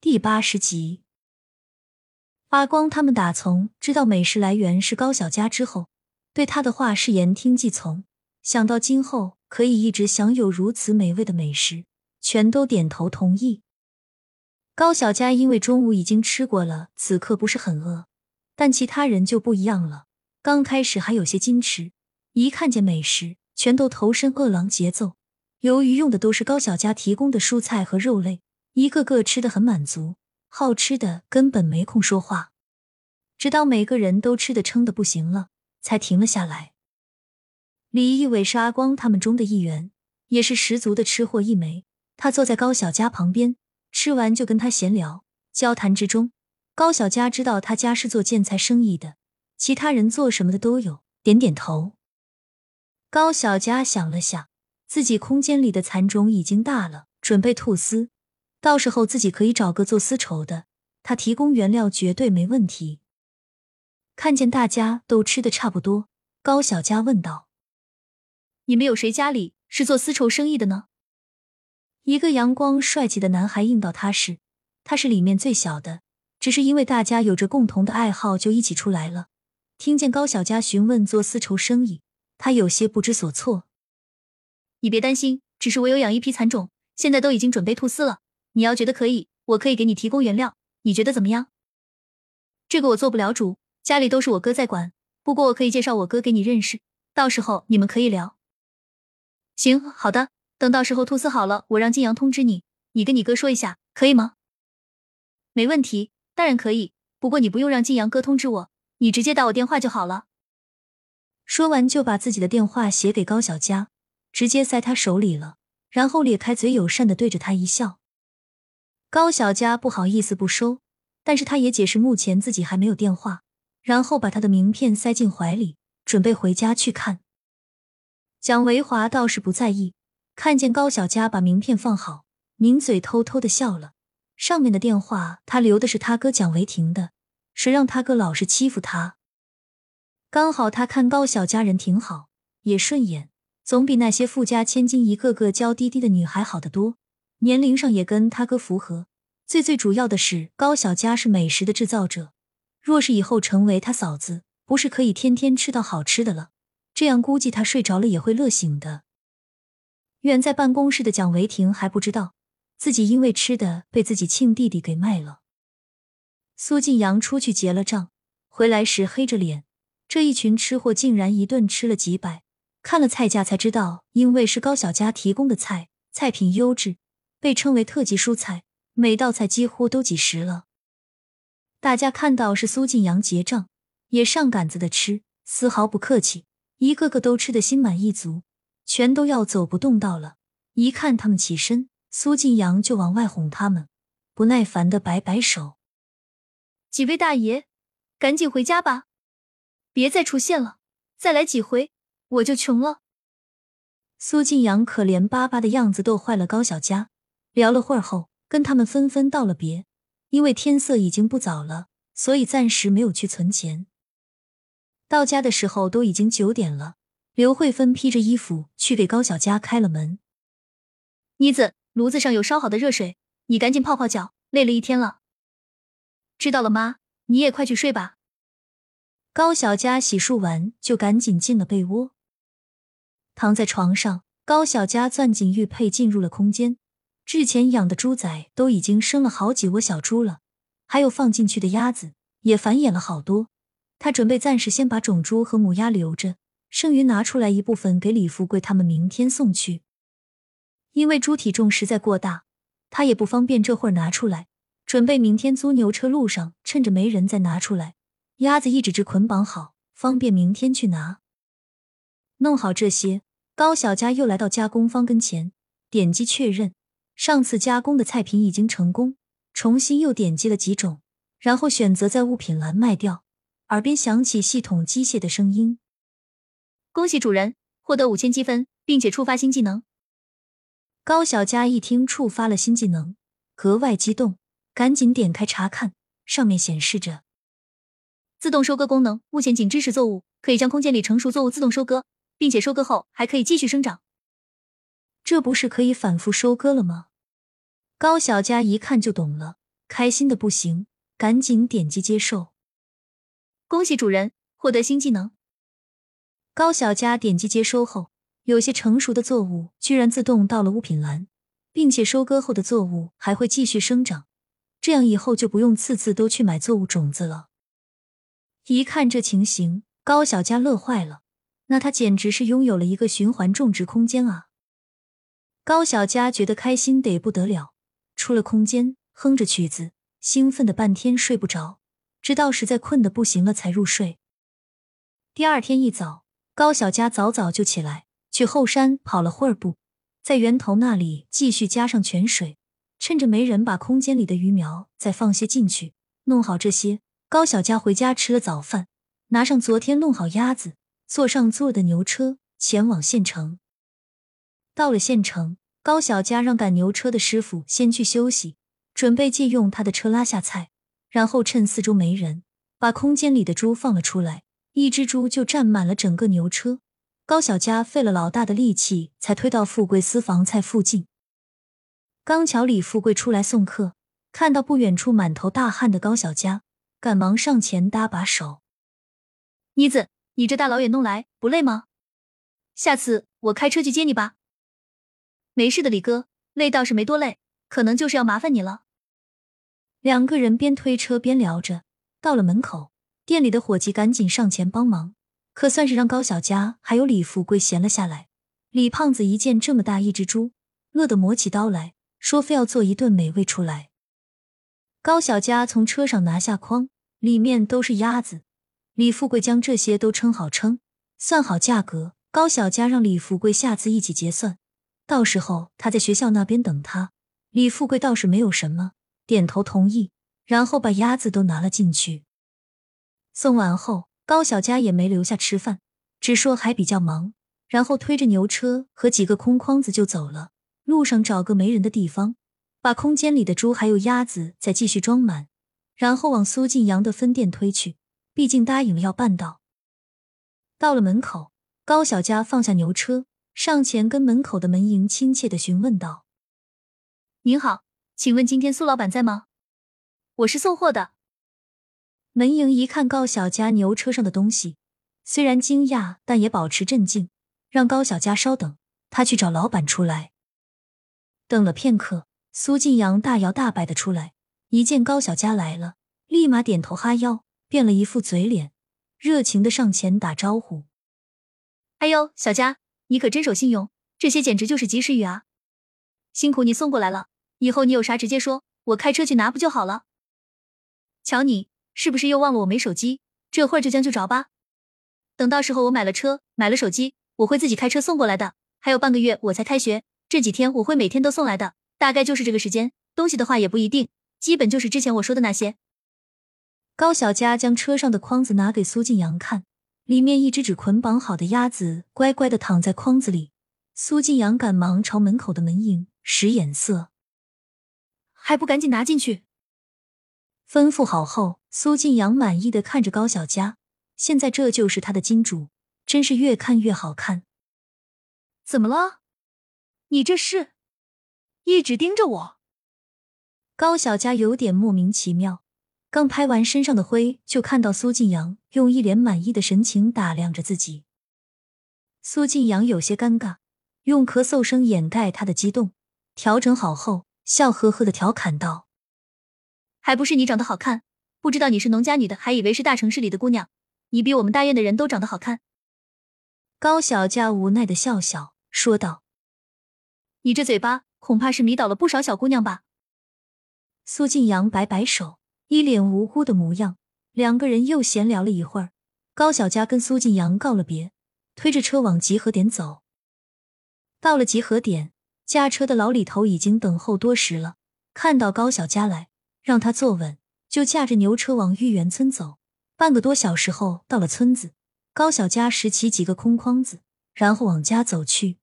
第八十集，阿光他们打从知道美食来源是高小佳之后，对他的话是言听计从。想到今后可以一直享有如此美味的美食，全都点头同意。高小佳因为中午已经吃过了，此刻不是很饿，但其他人就不一样了。刚开始还有些矜持，一看见美食，全都投身饿狼节奏。由于用的都是高小佳提供的蔬菜和肉类，一个个吃的很满足，好吃的根本没空说话。直到每个人都吃的撑的不行了，才停了下来。李一伟是阿光他们中的一员，也是十足的吃货一枚。他坐在高小佳旁边，吃完就跟他闲聊。交谈之中，高小佳知道他家是做建材生意的，其他人做什么的都有，点点头。高小佳想了想。自己空间里的蚕种已经大了，准备吐丝，到时候自己可以找个做丝绸的，他提供原料绝对没问题。看见大家都吃的差不多，高小佳问道：“你们有谁家里是做丝绸生意的呢？”一个阳光帅气的男孩应道：“他是，他是里面最小的，只是因为大家有着共同的爱好，就一起出来了。”听见高小佳询问做丝绸生意，他有些不知所措。你别担心，只是我有养一批蚕种，现在都已经准备吐丝了。你要觉得可以，我可以给你提供原料，你觉得怎么样？这个我做不了主，家里都是我哥在管。不过我可以介绍我哥给你认识，到时候你们可以聊。行，好的，等到时候吐丝好了，我让金阳通知你，你跟你哥说一下，可以吗？没问题，当然可以。不过你不用让金阳哥通知我，你直接打我电话就好了。说完就把自己的电话写给高小佳。直接塞他手里了，然后咧开嘴，友善的对着他一笑。高小佳不好意思不收，但是他也解释目前自己还没有电话，然后把他的名片塞进怀里，准备回家去看。蒋维华倒是不在意，看见高小佳把名片放好，抿嘴偷偷的笑了。上面的电话他留的是他哥蒋维霆的，谁让他哥老是欺负他？刚好他看高小佳人挺好，也顺眼。总比那些富家千金一个个娇滴滴的女孩好得多，年龄上也跟他哥符合。最最主要的是，高小佳是美食的制造者，若是以后成为他嫂子，不是可以天天吃到好吃的了？这样估计他睡着了也会乐醒的。远在办公室的蒋维婷还不知道自己因为吃的被自己亲弟弟给卖了。苏晋阳出去结了账，回来时黑着脸，这一群吃货竟然一顿吃了几百。看了菜价才知道，因为是高小佳提供的菜，菜品优质，被称为特级蔬菜，每道菜几乎都几十了。大家看到是苏晋阳结账，也上杆子的吃，丝毫不客气，一个个都吃得心满意足，全都要走不动道了。一看他们起身，苏晋阳就往外哄他们，不耐烦的摆摆手：“几位大爷，赶紧回家吧，别再出现了，再来几回。”我就穷了。苏晋阳可怜巴巴的样子逗坏了高小佳。聊了会儿后，跟他们纷纷道了别。因为天色已经不早了，所以暂时没有去存钱。到家的时候都已经九点了。刘慧芬披着衣服去给高小佳开了门。妮子，炉子上有烧好的热水，你赶紧泡泡脚，累了一天了。知道了，妈，你也快去睡吧。高小佳洗漱完就赶紧进了被窝。躺在床上，高小佳攥紧玉佩，进入了空间。之前养的猪仔都已经生了好几窝小猪了，还有放进去的鸭子也繁衍了好多。他准备暂时先把种猪和母鸭留着，剩余拿出来一部分给李富贵他们明天送去。因为猪体重实在过大，他也不方便这会儿拿出来，准备明天租牛车路上趁着没人再拿出来。鸭子一只只捆绑好，方便明天去拿。弄好这些。高小佳又来到加工方跟前，点击确认，上次加工的菜品已经成功。重新又点击了几种，然后选择在物品栏卖掉。耳边响起系统机械的声音：“恭喜主人获得五千积分，并且触发新技能。”高小佳一听触发了新技能，格外激动，赶紧点开查看，上面显示着自动收割功能，目前仅支持作物，可以将空间里成熟作物自动收割。并且收割后还可以继续生长，这不是可以反复收割了吗？高小佳一看就懂了，开心的不行，赶紧点击接受。恭喜主人获得新技能。高小佳点击接收后，有些成熟的作物居然自动到了物品栏，并且收割后的作物还会继续生长，这样以后就不用次次都去买作物种子了。一看这情形，高小佳乐坏了，那他简直是拥有了一个循环种植空间啊！高小佳觉得开心得不得了，出了空间，哼着曲子，兴奋的半天睡不着，直到实在困得不行了才入睡。第二天一早。高小佳早早就起来，去后山跑了会儿步，在源头那里继续加上泉水，趁着没人把空间里的鱼苗再放些进去。弄好这些，高小佳回家吃了早饭，拿上昨天弄好鸭子，坐上租了的牛车，前往县城。到了县城，高小佳让赶牛车的师傅先去休息，准备借用他的车拉下菜，然后趁四周没人，把空间里的猪放了出来。一只猪就占满了整个牛车，高小佳费了老大的力气才推到富贵私房菜附近。刚巧李富贵出来送客，看到不远处满头大汗的高小佳，赶忙上前搭把手：“妮子，你这大老远弄来不累吗？下次我开车去接你吧。”“没事的，李哥，累倒是没多累，可能就是要麻烦你了。”两个人边推车边聊着，到了门口。店里的伙计赶紧上前帮忙，可算是让高小佳还有李富贵闲了下来。李胖子一见这么大一只猪，乐得磨起刀来说：“非要做一顿美味出来。”高小佳从车上拿下筐，里面都是鸭子。李富贵将这些都称好称，算好价格。高小佳让李富贵下次一起结算，到时候他在学校那边等他。李富贵倒是没有什么，点头同意，然后把鸭子都拿了进去。送完后，高小佳也没留下吃饭，只说还比较忙，然后推着牛车和几个空筐子就走了。路上找个没人的地方，把空间里的猪还有鸭子再继续装满，然后往苏晋阳的分店推去。毕竟答应了要办到。到了门口，高小佳放下牛车，上前跟门口的门迎亲切的询问道：“您好，请问今天苏老板在吗？我是送货的。”门迎一看高小佳牛车上的东西，虽然惊讶，但也保持镇静，让高小佳稍等，他去找老板出来。等了片刻，苏晋阳大摇大摆的出来，一见高小佳来了，立马点头哈腰，变了一副嘴脸，热情的上前打招呼：“哎呦，小佳，你可真守信用，这些简直就是及时雨啊！辛苦你送过来了，以后你有啥直接说，我开车去拿不就好了？瞧你！”是不是又忘了我没手机？这会儿就将就着吧。等到时候我买了车，买了手机，我会自己开车送过来的。还有半个月我才开学，这几天我会每天都送来的，大概就是这个时间。东西的话也不一定，基本就是之前我说的那些。高小佳将车上的筐子拿给苏晋阳看，里面一只只捆绑好的鸭子乖乖的躺在筐子里。苏晋阳赶忙朝门口的门迎使眼色，还不赶紧拿进去？吩咐好后，苏晋阳满意的看着高小佳。现在这就是他的金主，真是越看越好看。怎么了？你这是一直盯着我？高小佳有点莫名其妙。刚拍完身上的灰，就看到苏晋阳用一脸满意的神情打量着自己。苏晋阳有些尴尬，用咳嗽声掩盖他的激动。调整好后，笑呵呵的调侃道。还不是你长得好看，不知道你是农家女的，还以为是大城市里的姑娘。你比我们大院的人都长得好看。高小佳无奈的笑笑说道：“你这嘴巴恐怕是迷倒了不少小姑娘吧？”苏晋阳摆摆手，一脸无辜的模样。两个人又闲聊了一会儿，高小佳跟苏晋阳告了别，推着车往集合点走。到了集合点，驾车的老李头已经等候多时了，看到高小佳来。让他坐稳，就驾着牛车往玉园村走。半个多小时后，到了村子，高小佳拾起几个空筐子，然后往家走去。